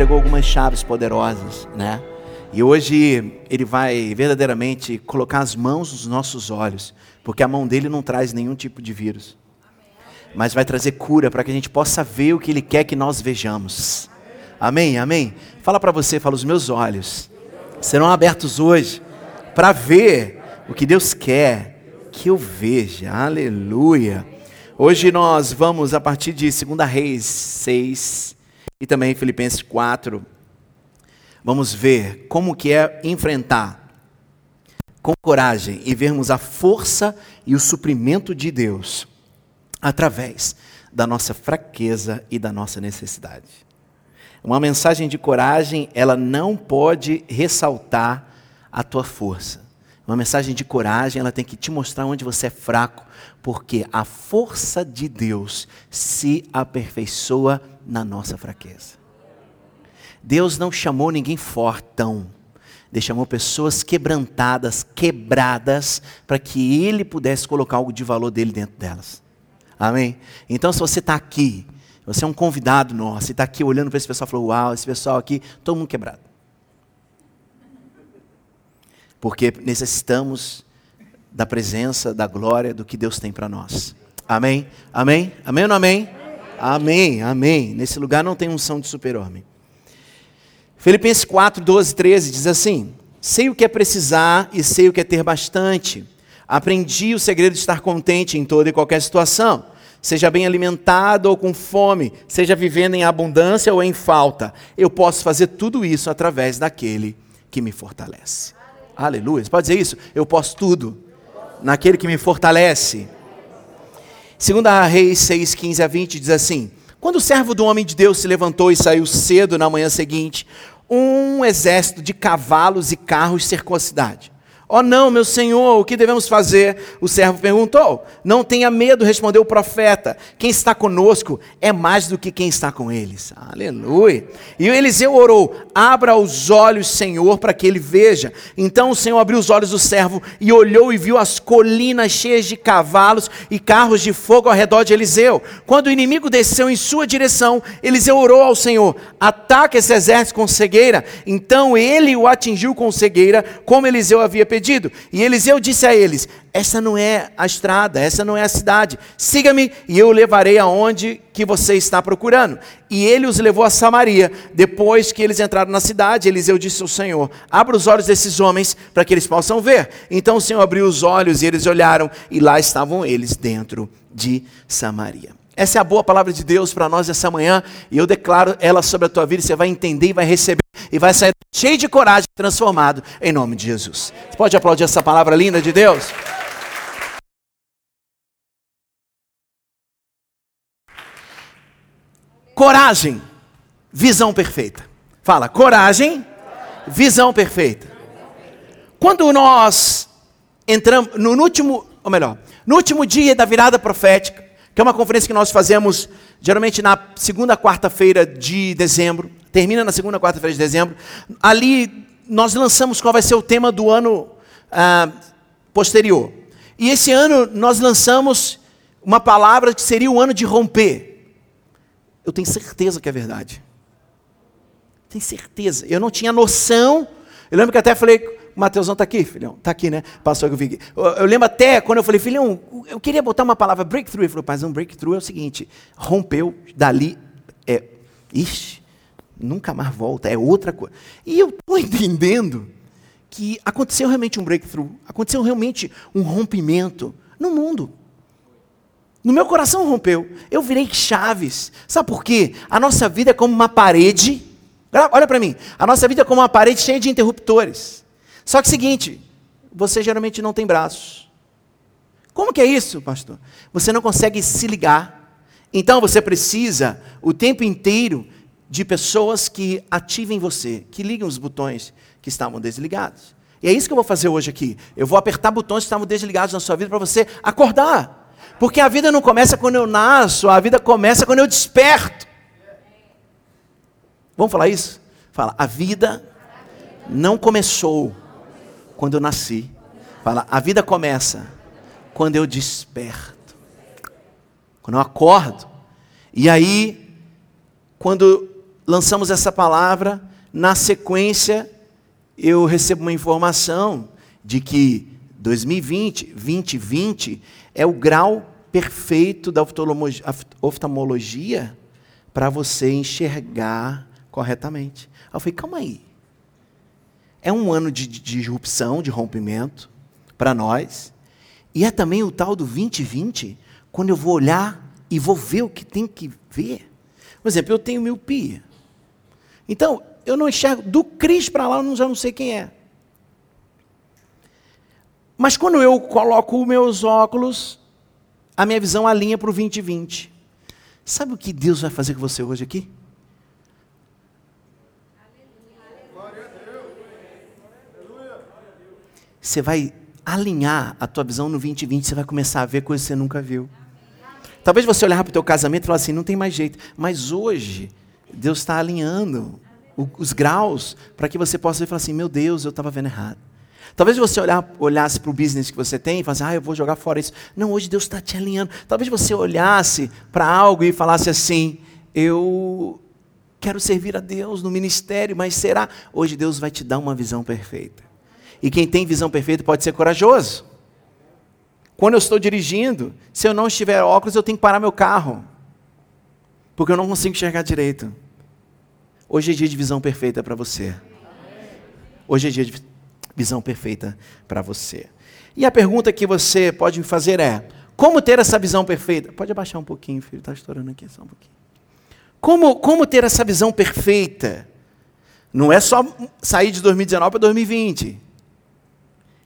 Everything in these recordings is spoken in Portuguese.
entregou algumas chaves poderosas, né? E hoje ele vai verdadeiramente colocar as mãos nos nossos olhos, porque a mão dele não traz nenhum tipo de vírus. Mas vai trazer cura para que a gente possa ver o que ele quer que nós vejamos. Amém? Amém? Fala para você, fala os meus olhos serão abertos hoje para ver o que Deus quer que eu veja. Aleluia. Hoje nós vamos a partir de 2 Reis 6 e também Filipenses 4 Vamos ver como que é enfrentar com coragem e vermos a força e o suprimento de Deus através da nossa fraqueza e da nossa necessidade. Uma mensagem de coragem, ela não pode ressaltar a tua força. Uma mensagem de coragem, ela tem que te mostrar onde você é fraco, porque a força de Deus se aperfeiçoa na nossa fraqueza. Deus não chamou ninguém fortão. Deus chamou pessoas quebrantadas, quebradas, para que Ele pudesse colocar algo de valor dele dentro delas. Amém? Então, se você está aqui, você é um convidado nosso, e está aqui olhando para esse pessoal e falou: Uau, esse pessoal aqui, todo mundo quebrado. Porque necessitamos da presença, da glória, do que Deus tem para nós. Amém? Amém? Amém ou não amém? Amém, amém. Nesse lugar não tem unção de super-homem. Filipenses 4, 12, 13 diz assim: Sei o que é precisar e sei o que é ter bastante. Aprendi o segredo de estar contente em toda e qualquer situação. Seja bem alimentado ou com fome, seja vivendo em abundância ou em falta, eu posso fazer tudo isso através daquele que me fortalece. Aleluia. Você pode dizer isso? Eu posso tudo naquele que me fortalece. Segunda Reis 6, 15 a 20 diz assim: quando o servo do homem de Deus se levantou e saiu cedo na manhã seguinte, um exército de cavalos e carros cercou a cidade. Oh não, meu senhor, o que devemos fazer? O servo perguntou. Não tenha medo, respondeu o profeta. Quem está conosco é mais do que quem está com eles. Aleluia. E Eliseu orou: Abra os olhos, Senhor, para que ele veja. Então o Senhor abriu os olhos do servo e olhou e viu as colinas cheias de cavalos e carros de fogo ao redor de Eliseu. Quando o inimigo desceu em sua direção, Eliseu orou ao Senhor: Ataque esse exército com cegueira. Então ele o atingiu com cegueira, como Eliseu havia pedido E Eliseu disse a eles: Essa não é a estrada, essa não é a cidade. Siga-me e eu o levarei aonde que você está procurando. E ele os levou a Samaria. Depois que eles entraram na cidade, Eliseu disse ao Senhor: Abra os olhos desses homens para que eles possam ver. Então o Senhor abriu os olhos e eles olharam, e lá estavam eles dentro de Samaria. Essa é a boa palavra de Deus para nós essa manhã, e eu declaro ela sobre a tua vida, você vai entender e vai receber, e vai sair cheio de coragem, transformado, em nome de Jesus. Você pode aplaudir essa palavra linda de Deus? Coragem, visão perfeita. Fala, coragem, visão perfeita. Quando nós entramos no último, ou melhor, no último dia da virada profética, que é uma conferência que nós fazemos geralmente na segunda quarta-feira de dezembro, termina na segunda quarta-feira de dezembro. Ali nós lançamos qual vai ser o tema do ano ah, posterior. E esse ano nós lançamos uma palavra que seria o ano de romper. Eu tenho certeza que é verdade. Tenho certeza. Eu não tinha noção. Eu lembro que até falei Mateusão está aqui, filhão? Está aqui, né? Passou que eu vi. Eu, eu lembro até quando eu falei, filhão, eu queria botar uma palavra breakthrough. Ele falou, mas um breakthrough é o seguinte: rompeu dali. É, ixi, nunca mais volta, é outra coisa. E eu estou entendendo que aconteceu realmente um breakthrough, aconteceu realmente um rompimento no mundo. No meu coração rompeu. Eu virei chaves. Sabe por quê? A nossa vida é como uma parede. Olha para mim. A nossa vida é como uma parede cheia de interruptores. Só que é seguinte, você geralmente não tem braços. Como que é isso, pastor? Você não consegue se ligar. Então você precisa o tempo inteiro de pessoas que ativem você, que ligam os botões que estavam desligados. E é isso que eu vou fazer hoje aqui. Eu vou apertar botões que estavam desligados na sua vida para você acordar. Porque a vida não começa quando eu nasço, a vida começa quando eu desperto. Vamos falar isso? Fala, a vida não começou quando eu nasci. Fala, a vida começa quando eu desperto. Quando eu acordo. E aí, quando lançamos essa palavra, na sequência eu recebo uma informação de que 2020, 2020 é o grau perfeito da oftalmologia para você enxergar corretamente. Eu falei, calma aí. É um ano de, de disrupção, de rompimento para nós. E é também o tal do 2020, quando eu vou olhar e vou ver o que tem que ver. Por exemplo, eu tenho miopia. Então, eu não enxergo. Do Cris para lá, eu já não sei quem é. Mas quando eu coloco meus óculos, a minha visão alinha para o 2020. Sabe o que Deus vai fazer com você hoje aqui? Você vai alinhar a tua visão no 2020, você vai começar a ver coisas que você nunca viu. Talvez você olhar para o teu casamento e falar assim, não tem mais jeito. Mas hoje, Deus está alinhando os graus para que você possa ver falar assim, meu Deus, eu estava vendo errado. Talvez você olhar, olhasse para o business que você tem e falasse, ah, eu vou jogar fora isso. Não, hoje Deus está te alinhando. Talvez você olhasse para algo e falasse assim, eu quero servir a Deus no ministério, mas será? Hoje Deus vai te dar uma visão perfeita. E quem tem visão perfeita pode ser corajoso. Quando eu estou dirigindo, se eu não estiver óculos, eu tenho que parar meu carro. Porque eu não consigo enxergar direito. Hoje é dia de visão perfeita para você. Hoje é dia de visão perfeita para você. E a pergunta que você pode me fazer é: como ter essa visão perfeita? Pode abaixar um pouquinho, filho, está estourando aqui só um pouquinho. Como, como ter essa visão perfeita? Não é só sair de 2019 para 2020.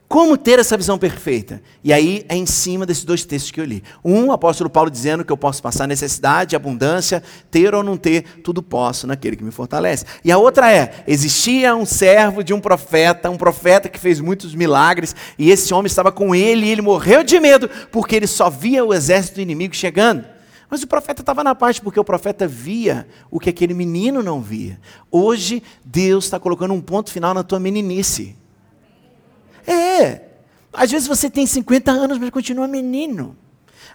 Como ter essa visão perfeita? E aí é em cima desses dois textos que eu li. Um, o apóstolo Paulo dizendo que eu posso passar necessidade, abundância, ter ou não ter, tudo posso naquele que me fortalece. E a outra é: existia um servo de um profeta, um profeta que fez muitos milagres, e esse homem estava com ele e ele morreu de medo, porque ele só via o exército inimigo chegando. Mas o profeta estava na paz, porque o profeta via o que aquele menino não via. Hoje, Deus está colocando um ponto final na tua meninice. É. Às vezes você tem 50 anos, mas continua menino.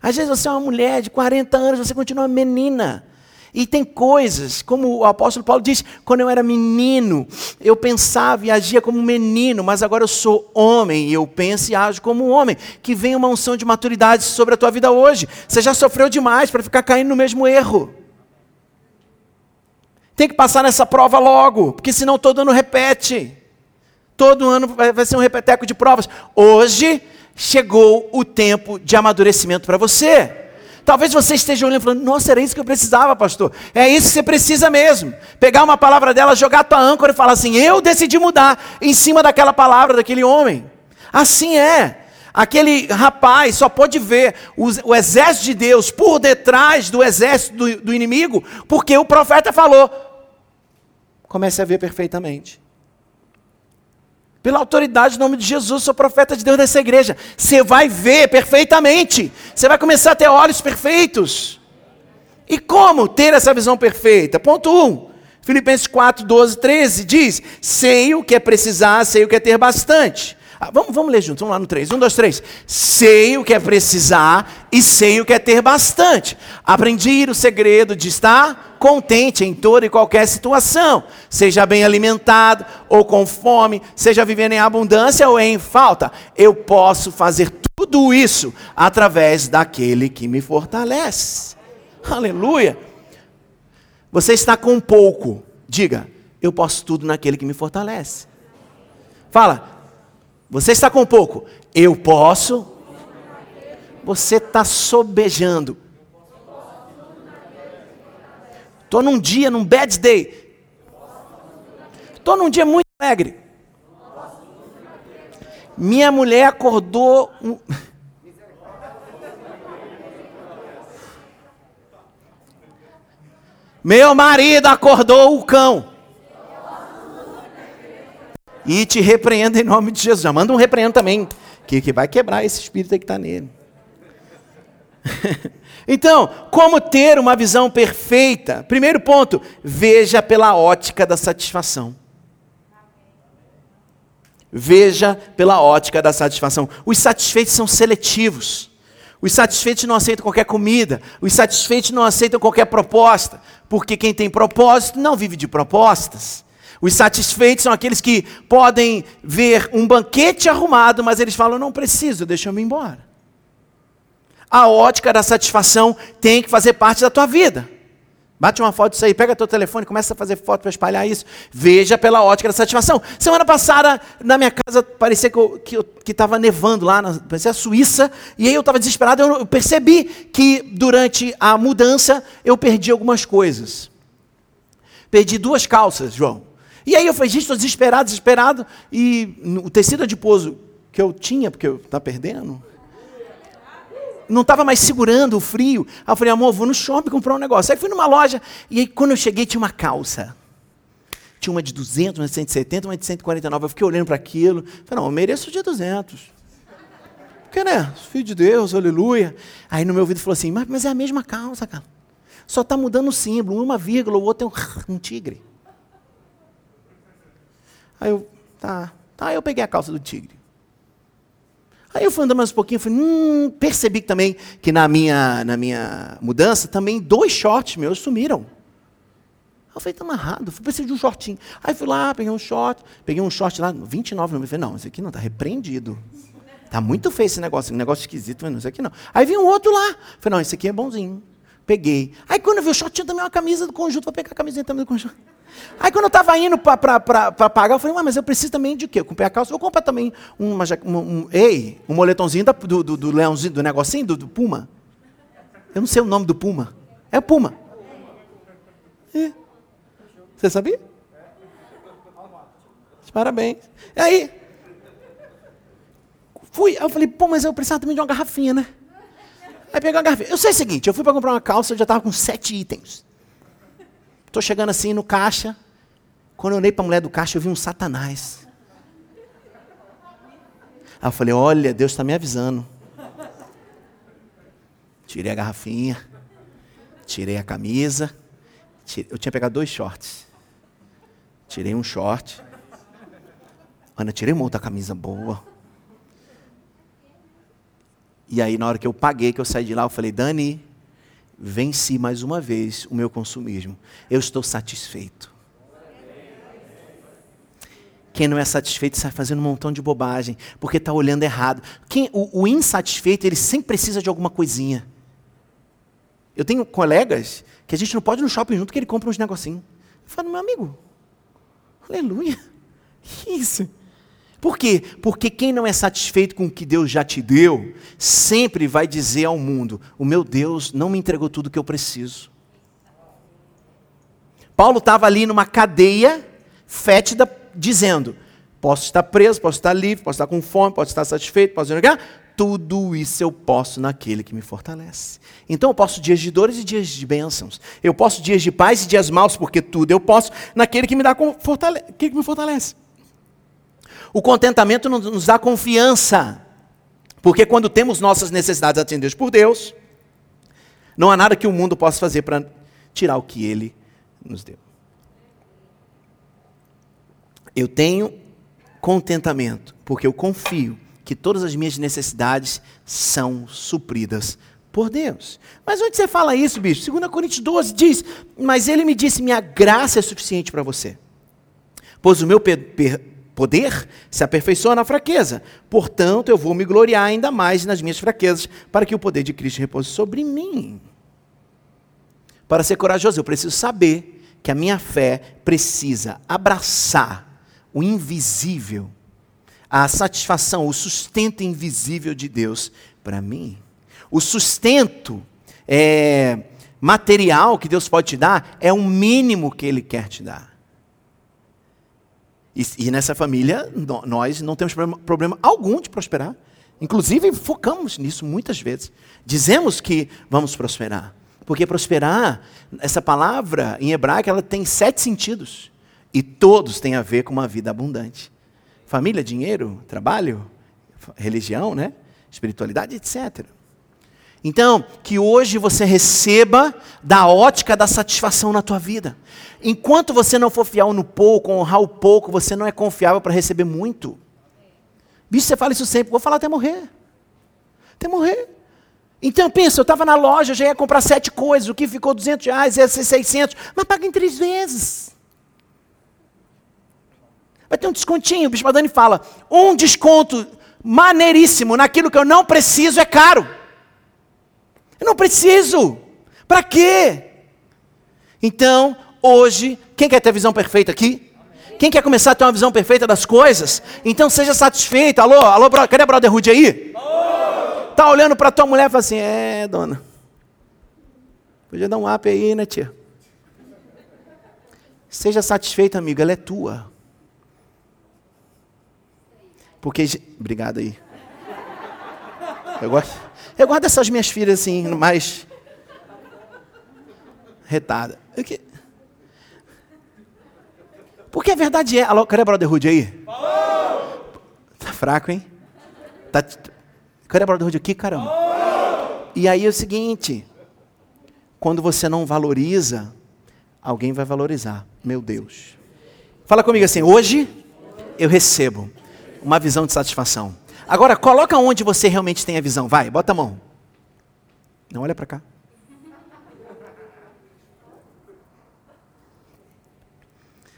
Às vezes você é uma mulher de 40 anos, você continua menina. E tem coisas, como o apóstolo Paulo diz, quando eu era menino, eu pensava e agia como menino, mas agora eu sou homem e eu penso e ajo como um homem. Que vem uma unção de maturidade sobre a tua vida hoje. Você já sofreu demais para ficar caindo no mesmo erro. Tem que passar nessa prova logo, porque senão todo ano repete. Todo ano vai ser um repeteco de provas. Hoje chegou o tempo de amadurecimento para você. Talvez você esteja olhando e falando, nossa, era isso que eu precisava, pastor. É isso que você precisa mesmo. Pegar uma palavra dela, jogar a tua âncora e falar assim, eu decidi mudar em cima daquela palavra daquele homem. Assim é. Aquele rapaz só pode ver o, o exército de Deus por detrás do exército do, do inimigo, porque o profeta falou. Comece a ver perfeitamente. Pela autoridade, em nome de Jesus, sou profeta de Deus nessa igreja. Você vai ver perfeitamente. Você vai começar a ter olhos perfeitos. E como ter essa visão perfeita? Ponto 1. Um, Filipenses 4, 12, 13 diz: Sei o que é precisar, sei o que é ter bastante. Ah, vamos, vamos ler juntos, vamos lá no 3. 1, 2, 3. Sei o que é precisar e sei o que é ter bastante. Aprendi o segredo de estar contente em toda e qualquer situação, seja bem alimentado ou com fome, seja vivendo em abundância ou em falta. Eu posso fazer tudo isso através daquele que me fortalece. Aleluia. Você está com pouco, diga, eu posso tudo naquele que me fortalece. Fala, você está com pouco, eu posso. Você está sobejando, Estou num dia, num bad day. Estou num dia muito alegre. Minha mulher acordou. Meu marido acordou o cão. E te repreendo em nome de Jesus. Já manda um repreendo também, que, que vai quebrar esse espírito que está nele. Então, como ter uma visão perfeita? Primeiro ponto, veja pela ótica da satisfação. Veja pela ótica da satisfação. Os satisfeitos são seletivos. Os satisfeitos não aceitam qualquer comida. Os satisfeitos não aceitam qualquer proposta. Porque quem tem propósito não vive de propostas. Os satisfeitos são aqueles que podem ver um banquete arrumado, mas eles falam: não preciso, deixa eu me embora. A ótica da satisfação tem que fazer parte da tua vida. Bate uma foto disso aí, pega teu telefone, começa a fazer foto para espalhar isso. Veja pela ótica da satisfação. Semana passada, na minha casa, parecia que estava que, que nevando lá, na, parecia a Suíça, e aí eu estava desesperado. Eu percebi que durante a mudança eu perdi algumas coisas. Perdi duas calças, João. E aí eu falei, gente, estou desesperado, desesperado. E o tecido adiposo que eu tinha, porque eu estava perdendo, não estava mais segurando o frio. Aí eu falei, amor, vou no shopping comprar um negócio. Aí fui numa loja, e aí quando eu cheguei tinha uma calça. Tinha uma de 200, uma de 170, uma de 149. Eu fiquei olhando para aquilo. Falei, não, eu mereço de 200. Porque, né? Filho de Deus, aleluia. Aí no meu ouvido falou assim, mas, mas é a mesma calça, cara. Só está mudando o símbolo, uma vírgula, o outro é um, um tigre. Aí eu, tá, tá, aí eu peguei a calça do tigre. Aí eu fui andando mais um pouquinho, falei, hum, percebi também que na minha, na minha mudança, também dois shorts meus sumiram. Aí eu falei, tá amarrado, fui preciso de um shortinho. Aí fui lá, peguei um short, peguei um short lá, 29 não, falei, não, esse aqui não, tá repreendido. Tá muito feio esse negócio, um negócio esquisito, mas não, esse aqui não. Aí vi um outro lá, falei, não, esse aqui é bonzinho. Peguei. Aí quando eu vi o short, tinha também uma camisa do conjunto, vou pegar a camisinha também do conjunto. Aí quando eu estava indo para pagar, eu falei, mas eu preciso também de quê? Eu comprei a calça, vou comprar também uma, um, um, ei, um moletomzinho da, do, do, do, leãozinho, do negocinho, do, do, Puma. Eu não sei o nome do Puma. É o Puma. É. Você sabia? Parabéns. E aí, fui, aí eu falei, pô, mas eu precisava também de uma garrafinha, né? Aí peguei uma garrafinha. Eu sei o seguinte, eu fui para comprar uma calça, eu já estava com sete itens. Estou chegando assim no caixa. Quando eu olhei para a mulher do caixa, eu vi um satanás. Aí eu falei: Olha, Deus está me avisando. Tirei a garrafinha, tirei a camisa. Eu tinha pegado dois shorts. Tirei um short. Ana, tirei uma outra camisa boa. E aí, na hora que eu paguei, que eu saí de lá, eu falei: Dani, venci mais uma vez o meu consumismo. Eu estou satisfeito. Quem não é satisfeito sai fazendo um montão de bobagem, porque está olhando errado. Quem, o, o, insatisfeito, ele sempre precisa de alguma coisinha. Eu tenho colegas que a gente não pode ir no shopping junto, que ele compra uns negocinhos. Eu falo, meu amigo, aleluia, que isso? Por quê? Porque quem não é satisfeito com o que Deus já te deu, sempre vai dizer ao mundo: o meu Deus não me entregou tudo o que eu preciso. Paulo estava ali numa cadeia fétida, dizendo: posso estar preso, posso estar livre, posso estar com fome, posso estar satisfeito, posso negar. Tudo isso eu posso naquele que me fortalece. Então eu posso dias de dores e dias de bênçãos. Eu posso dias de paz e dias maus, porque tudo eu posso naquele que me dá fortale que me fortalece. O contentamento nos dá confiança, porque quando temos nossas necessidades atendidas por Deus, não há nada que o mundo possa fazer para tirar o que Ele nos deu. Eu tenho contentamento, porque eu confio que todas as minhas necessidades são supridas por Deus. Mas onde você fala isso, bicho? 2 Coríntios 12 diz: Mas ele me disse: Minha graça é suficiente para você. Pois o meu poder se aperfeiçoa na fraqueza. Portanto, eu vou me gloriar ainda mais nas minhas fraquezas, para que o poder de Cristo repouse sobre mim. Para ser corajoso, eu preciso saber que a minha fé precisa abraçar o invisível, a satisfação, o sustento invisível de Deus para mim. O sustento é, material que Deus pode te dar é o mínimo que Ele quer te dar. E, e nessa família, no, nós não temos problema, problema algum de prosperar. Inclusive, focamos nisso muitas vezes. Dizemos que vamos prosperar. Porque prosperar, essa palavra em hebraico, ela tem sete sentidos. E todos têm a ver com uma vida abundante. Família, dinheiro, trabalho, religião, né? espiritualidade, etc. Então, que hoje você receba da ótica da satisfação na tua vida. Enquanto você não for fiel no pouco, honrar o pouco, você não é confiável para receber muito. Bicho, você fala isso sempre, vou falar até morrer. Até morrer. Então pensa, eu estava na loja, já ia comprar sete coisas, o que ficou 200 reais, ia ser 600, mas paga em três vezes. Vai ter um descontinho, o Bispo Adani fala, um desconto maneiríssimo naquilo que eu não preciso é caro. Eu não preciso. Para quê? Então, hoje, quem quer ter visão perfeita aqui? Quem quer começar a ter uma visão perfeita das coisas? Então seja satisfeito. Alô, alô, bro, cadê a brother Rude aí? Tá olhando para tua mulher e fala assim: "É, dona. Podia dar um up aí, né, tia?" Seja satisfeito, amigo, ela é tua. Porque obrigado aí. Eu gosto eu gosto dessas minhas filhas assim, mais retada. Porque a verdade é. Alô, cadê o Brotherhood aí? Tá fraco, hein? Tá... Cadê o Brotherhood aqui, caramba? E aí é o seguinte: quando você não valoriza, alguém vai valorizar. Meu Deus. Fala comigo assim: hoje eu recebo uma visão de satisfação. Agora, coloca onde você realmente tem a visão. Vai, bota a mão. Não olha para cá.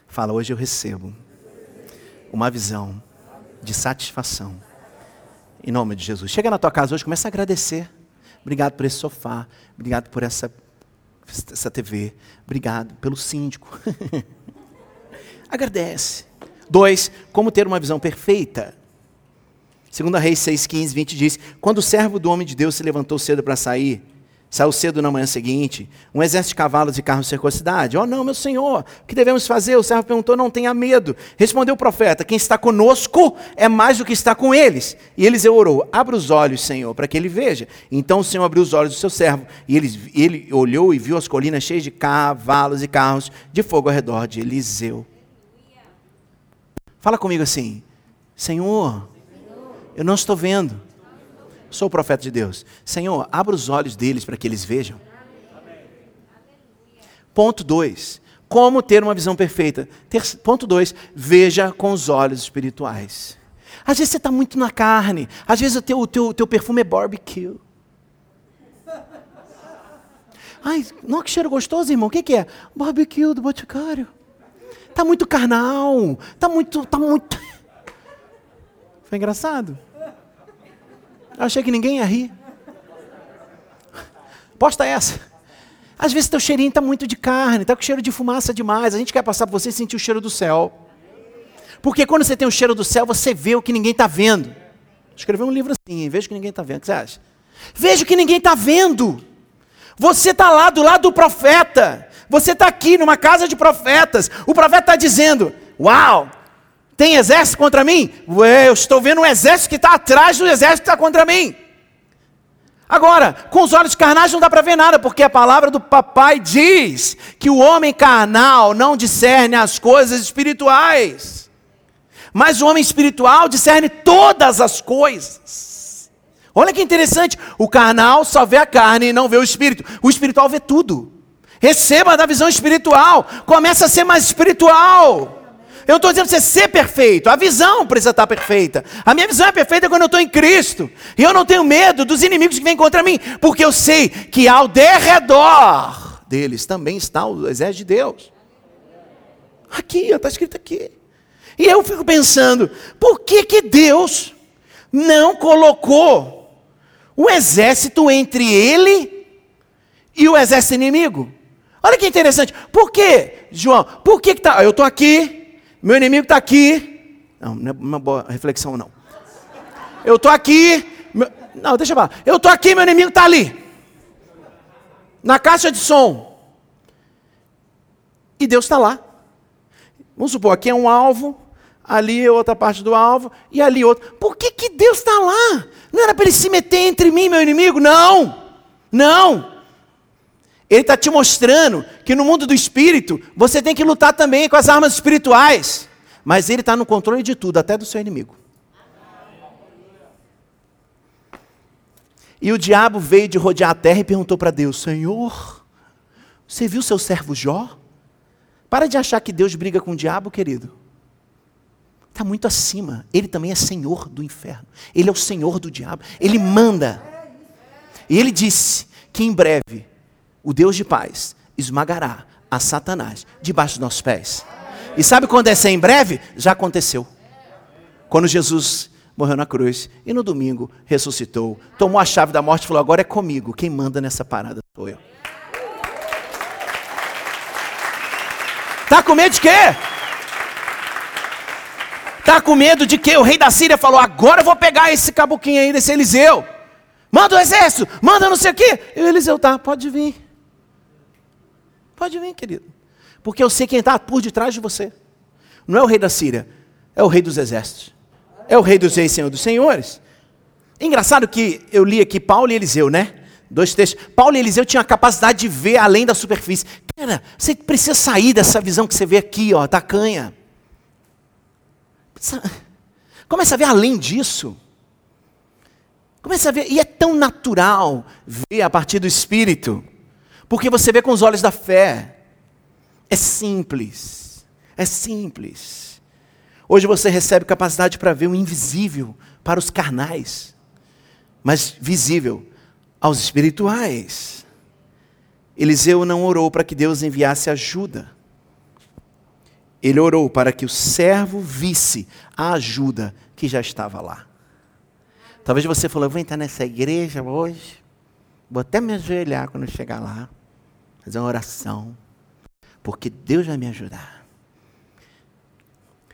Fala, hoje eu recebo uma visão de satisfação. Em nome de Jesus. Chega na tua casa hoje, começa a agradecer. Obrigado por esse sofá. Obrigado por essa, essa TV. Obrigado pelo síndico. Agradece. Dois, como ter uma visão perfeita. Segunda Reis 6, 15, 20 diz, quando o servo do homem de Deus se levantou cedo para sair, Saiu cedo na manhã seguinte, um exército de cavalos e carros cercou a cidade. Oh, não, meu senhor, o que devemos fazer? O servo perguntou: Não tenha medo. Respondeu o profeta: Quem está conosco é mais do que está com eles. E Eliseu orou: Abra os olhos, senhor, para que ele veja. Então o senhor abriu os olhos do seu servo. E ele, ele olhou e viu as colinas cheias de cavalos e carros de fogo ao redor de Eliseu. Fala comigo assim: Senhor, eu não estou vendo Sou o profeta de Deus. Senhor, abra os olhos deles para que eles vejam. Ponto 2. Como ter uma visão perfeita? Ter, ponto 2. Veja com os olhos espirituais. Às vezes você está muito na carne. Às vezes o teu, o teu, o teu perfume é barbecue. Ai, não, que cheiro gostoso, irmão. O que, que é? Barbecue do Boticário. Está muito carnal. Está muito, tá muito. Foi engraçado. Eu achei que ninguém ia rir. Posta essa. Às vezes teu cheirinho está muito de carne, está com cheiro de fumaça demais. A gente quer passar por você e sentir o cheiro do céu. Porque quando você tem o cheiro do céu, você vê o que ninguém está vendo. Escreveu um livro assim, veja o que ninguém está vendo. O que você acha? Veja o que ninguém está vendo. Você está lá do lado do profeta. Você está aqui numa casa de profetas. O profeta está dizendo: Uau, tem exército contra mim? Ué, eu estou vendo um exército que está atrás do exército que está contra mim. Agora, com os olhos carnais não dá para ver nada, porque a palavra do papai diz que o homem carnal não discerne as coisas espirituais, mas o homem espiritual discerne todas as coisas. Olha que interessante, o carnal só vê a carne e não vê o espírito, o espiritual vê tudo. Receba da visão espiritual, começa a ser mais espiritual. Eu não estou dizendo para você ser perfeito, a visão precisa estar perfeita. A minha visão é perfeita quando eu estou em Cristo. E eu não tenho medo dos inimigos que vêm contra mim, porque eu sei que ao derredor deles também está o exército de Deus. Aqui, está escrito aqui. E eu fico pensando, por que, que Deus não colocou o exército entre ele e o exército inimigo? Olha que interessante. Por quê, João? Por que, que tá? Eu estou aqui, meu inimigo está aqui. Não, não é uma boa reflexão, não. Eu estou aqui. Meu... Não, deixa eu falar. Eu estou aqui, meu inimigo está ali. Na caixa de som. E Deus está lá. Vamos supor, aqui é um alvo, ali é outra parte do alvo, e ali outro. Por que, que Deus está lá? Não era para ele se meter entre mim e meu inimigo? Não! Não! Ele está te mostrando que no mundo do espírito você tem que lutar também com as armas espirituais. Mas ele está no controle de tudo, até do seu inimigo. E o diabo veio de rodear a terra e perguntou para Deus: Senhor, você viu seu servo Jó? Para de achar que Deus briga com o diabo, querido. Está muito acima. Ele também é senhor do inferno. Ele é o senhor do diabo. Ele manda. E ele disse que em breve o Deus de paz esmagará a Satanás debaixo dos nossos pés. E sabe quando é ser em breve? Já aconteceu. Quando Jesus morreu na cruz e no domingo ressuscitou, tomou a chave da morte e falou: Agora é comigo, quem manda nessa parada sou eu. Tá com medo de quê? Tá com medo de quê? O rei da Síria falou: Agora eu vou pegar esse cabuquinho aí desse Eliseu. Manda o exército, manda não sei o quê. E o Eliseu tá, pode vir. Pode vir, querido. Porque eu sei quem está por detrás de você. Não é o rei da Síria, é o rei dos exércitos. É o rei dos reis, senhor dos senhores. Engraçado que eu li aqui Paulo e Eliseu, né? Dois textos. Paulo e Eliseu tinham a capacidade de ver além da superfície. Cara, você precisa sair dessa visão que você vê aqui, ó, da canha. Começa a ver além disso. Começa a ver, e é tão natural ver a partir do Espírito, porque você vê com os olhos da fé. É simples, é simples. Hoje você recebe capacidade para ver o invisível para os carnais, mas visível aos espirituais. Eliseu não orou para que Deus enviasse ajuda. Ele orou para que o servo visse a ajuda que já estava lá. Talvez você falou, vou entrar nessa igreja hoje, vou até me ajoelhar quando chegar lá, fazer uma oração, porque Deus vai me ajudar.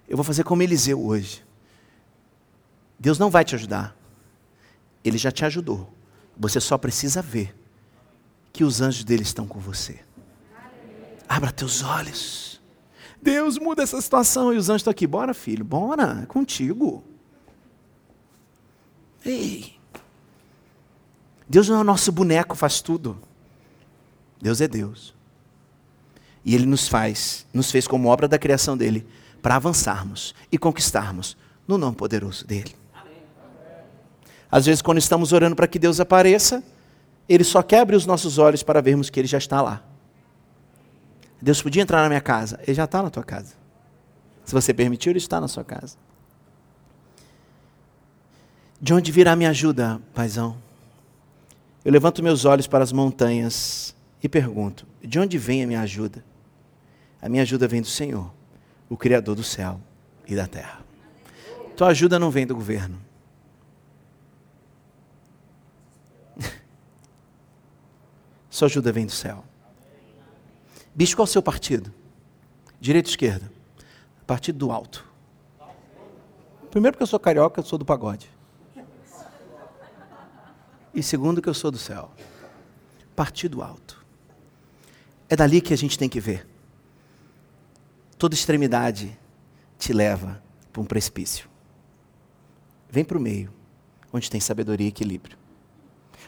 Eu vou fazer como Eliseu hoje. Deus não vai te ajudar. Ele já te ajudou. Você só precisa ver que os anjos dele estão com você. Abra teus olhos. Deus muda essa situação e os anjos estão aqui. Bora, filho, bora, é contigo. Ei. Deus não é o nosso boneco, faz tudo. Deus é Deus. E Ele nos faz, nos fez como obra da criação dele, para avançarmos e conquistarmos no nome poderoso dele. Às vezes, quando estamos orando para que Deus apareça, Ele só quer abrir os nossos olhos para vermos que Ele já está lá. Deus podia entrar na minha casa, Ele já está na tua casa. Se você permitir, Ele está na sua casa. De onde virá minha ajuda, paizão? Eu levanto meus olhos para as montanhas e pergunto: de onde vem a minha ajuda? A minha ajuda vem do Senhor, o Criador do céu e da terra. Tua ajuda não vem do governo. Sua ajuda vem do céu. Bicho, qual é o seu partido? Direita ou esquerda? Partido do alto. Primeiro porque eu sou carioca, eu sou do pagode. E segundo que eu sou do céu. Partido alto. É dali que a gente tem que ver. Toda extremidade te leva para um precipício. Vem para o meio, onde tem sabedoria e equilíbrio.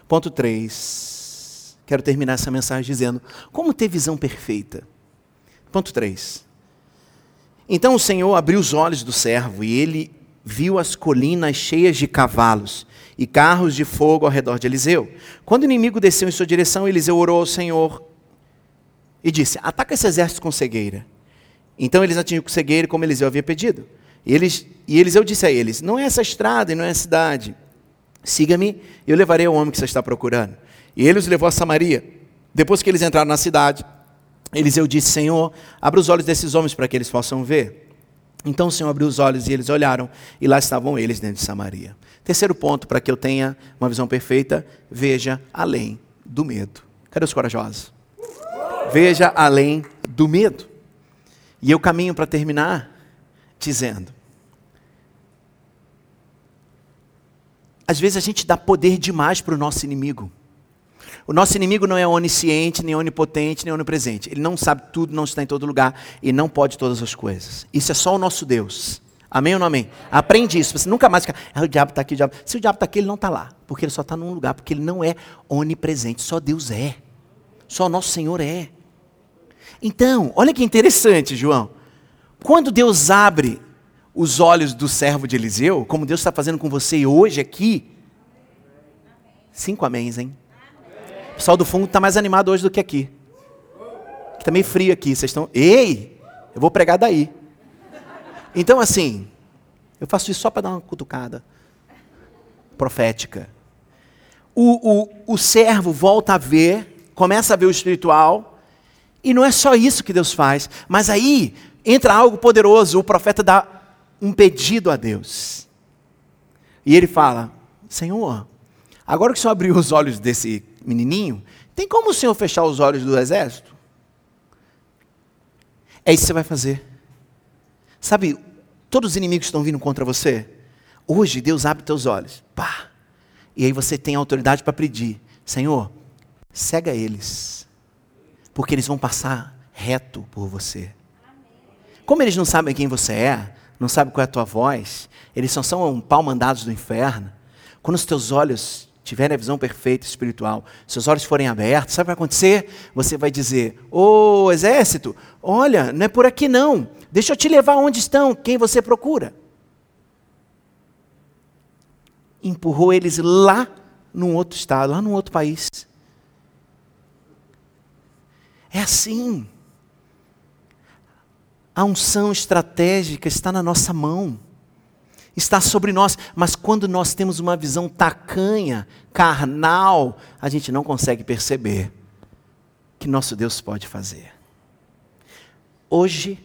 Ponto 3. Quero terminar essa mensagem dizendo: como ter visão perfeita? Ponto 3. Então o Senhor abriu os olhos do servo e ele viu as colinas cheias de cavalos e carros de fogo ao redor de Eliseu. Quando o inimigo desceu em sua direção, Eliseu orou ao Senhor e disse: Ataca esse exército com cegueira. Então eles atingiram com cegueira, como Eliseu havia pedido. E, eles, e Eliseu disse a eles: Não é essa estrada e não é a cidade. Siga-me, eu levarei ao homem que você está procurando. E ele os levou a Samaria. Depois que eles entraram na cidade, Eliseu disse: Senhor, abra os olhos desses homens para que eles possam ver. Então o Senhor abriu os olhos e eles olharam, e lá estavam eles dentro de Samaria. Terceiro ponto, para que eu tenha uma visão perfeita, veja além do medo. Cadê os corajosos? Veja além do medo. E eu caminho para terminar dizendo: às vezes a gente dá poder demais para o nosso inimigo. O nosso inimigo não é onisciente, nem onipotente, nem onipresente. Ele não sabe tudo, não está em todo lugar e não pode todas as coisas. Isso é só o nosso Deus. Amém ou não amém? Aprende isso. Você nunca mais fica, ah, o diabo está aqui, o diabo. Se o diabo está aqui, ele não está lá. Porque ele só está num lugar, porque ele não é onipresente. Só Deus é. Só nosso Senhor é. Então, olha que interessante, João. Quando Deus abre os olhos do servo de Eliseu, como Deus está fazendo com você hoje aqui, cinco améns, hein? pessoal do fundo está mais animado hoje do que aqui. Está meio frio aqui. Vocês estão. Ei! Eu vou pregar daí. Então, assim, eu faço isso só para dar uma cutucada profética. o, o, o servo volta a ver, começa a ver o espiritual, e não é só isso que Deus faz, mas aí entra algo poderoso, o profeta dá um pedido a Deus. E ele fala: Senhor, agora que o Senhor abriu os olhos desse menininho, tem como o Senhor fechar os olhos do exército? É isso que você vai fazer. Sabe, todos os inimigos estão vindo contra você. Hoje Deus abre teus olhos. Pá. E aí você tem autoridade para pedir: Senhor, cega eles. Porque eles vão passar reto por você. Como eles não sabem quem você é, não sabem qual é a tua voz, eles só são um pau mandados do inferno. Quando os teus olhos tiverem a visão perfeita espiritual, seus olhos forem abertos, sabe o que vai acontecer? Você vai dizer: Ô oh, exército, olha, não é por aqui não. Deixa eu te levar onde estão, quem você procura. Empurrou eles lá num outro estado, lá num outro país. É assim. A unção estratégica está na nossa mão está sobre nós, mas quando nós temos uma visão tacanha, carnal, a gente não consegue perceber que nosso Deus pode fazer. Hoje,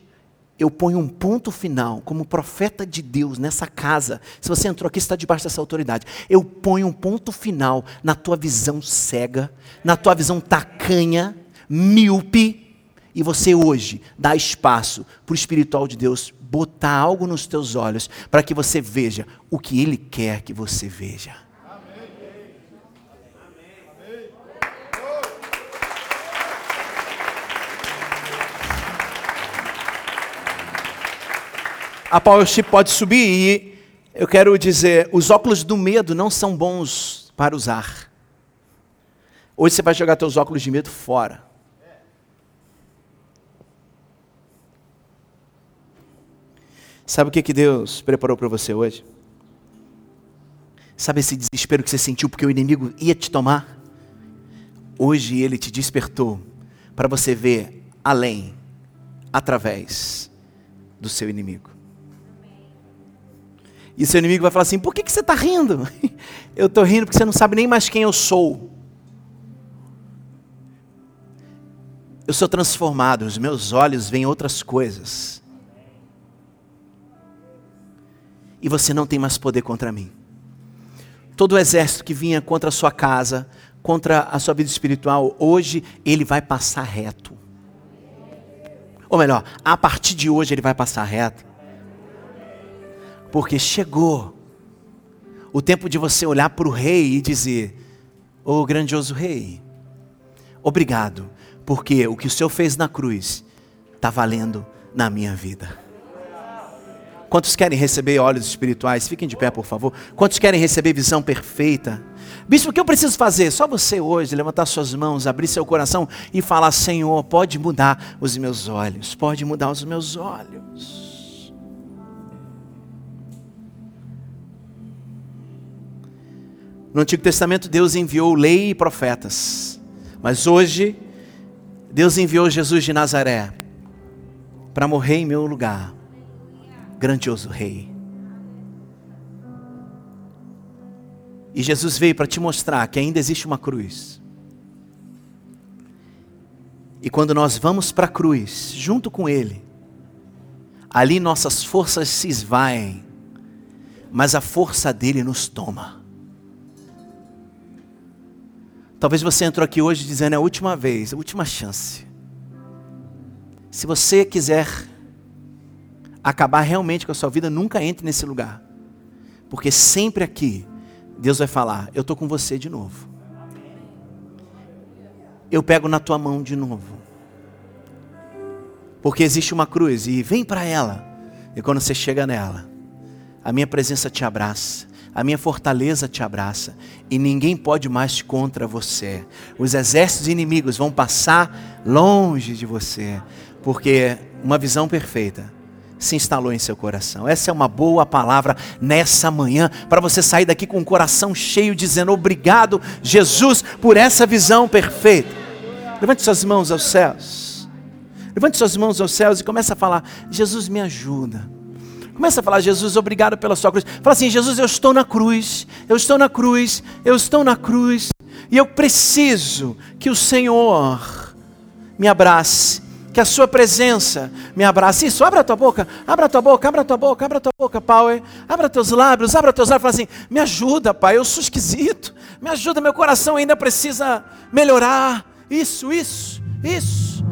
eu ponho um ponto final, como profeta de Deus nessa casa. Se você entrou aqui, está debaixo dessa autoridade. Eu ponho um ponto final na tua visão cega, na tua visão tacanha, míope, e você hoje dá espaço para o espiritual de Deus botar algo nos teus olhos para que você veja o que Ele quer que você veja. A powership pode subir e eu quero dizer, os óculos do medo não são bons para usar. Hoje você vai jogar teus óculos de medo fora. Sabe o que, que Deus preparou para você hoje? Sabe esse desespero que você sentiu porque o inimigo ia te tomar? Hoje ele te despertou para você ver além, através do seu inimigo. E seu inimigo vai falar assim: por que, que você está rindo? Eu estou rindo porque você não sabe nem mais quem eu sou. Eu sou transformado, os meus olhos veem outras coisas. E você não tem mais poder contra mim. Todo o exército que vinha contra a sua casa, contra a sua vida espiritual, hoje ele vai passar reto. Ou melhor, a partir de hoje ele vai passar reto. Porque chegou o tempo de você olhar para o rei e dizer: Ô oh, grandioso rei, obrigado, porque o que o Senhor fez na cruz está valendo na minha vida. Quantos querem receber olhos espirituais? Fiquem de pé, por favor. Quantos querem receber visão perfeita? Bispo, o que eu preciso fazer? Só você hoje levantar suas mãos, abrir seu coração e falar: Senhor, pode mudar os meus olhos, pode mudar os meus olhos. No Antigo Testamento, Deus enviou lei e profetas, mas hoje, Deus enviou Jesus de Nazaré para morrer em meu lugar grandioso Rei. E Jesus veio para te mostrar que ainda existe uma cruz. E quando nós vamos para a cruz, junto com Ele, ali nossas forças se esvaem, mas a força dele nos toma. Talvez você entrou aqui hoje dizendo é a última vez, a última chance. Se você quiser acabar realmente com a sua vida, nunca entre nesse lugar. Porque sempre aqui, Deus vai falar: Eu estou com você de novo. Eu pego na tua mão de novo. Porque existe uma cruz e vem para ela. E quando você chega nela, a minha presença te abraça, a minha fortaleza te abraça e ninguém pode mais contra você. Os exércitos inimigos vão passar longe de você, porque uma visão perfeita se instalou em seu coração. Essa é uma boa palavra nessa manhã, para você sair daqui com o coração cheio, dizendo: Obrigado, Jesus, por essa visão perfeita. Levante suas mãos aos céus. Levante suas mãos aos céus e comece a falar: Jesus, me ajuda. Começa a falar, Jesus, obrigado pela sua cruz. Fala assim, Jesus, eu estou na cruz, eu estou na cruz, eu estou na cruz, e eu preciso que o Senhor me abrace, que a sua presença me abrace. Isso, abra a tua boca, abra a tua boca, abra a tua boca, abra a tua boca, Power. Abra teus lábios, abra teus lábios. Fala assim: me ajuda, Pai, eu sou esquisito. Me ajuda, meu coração ainda precisa melhorar. Isso, isso, isso.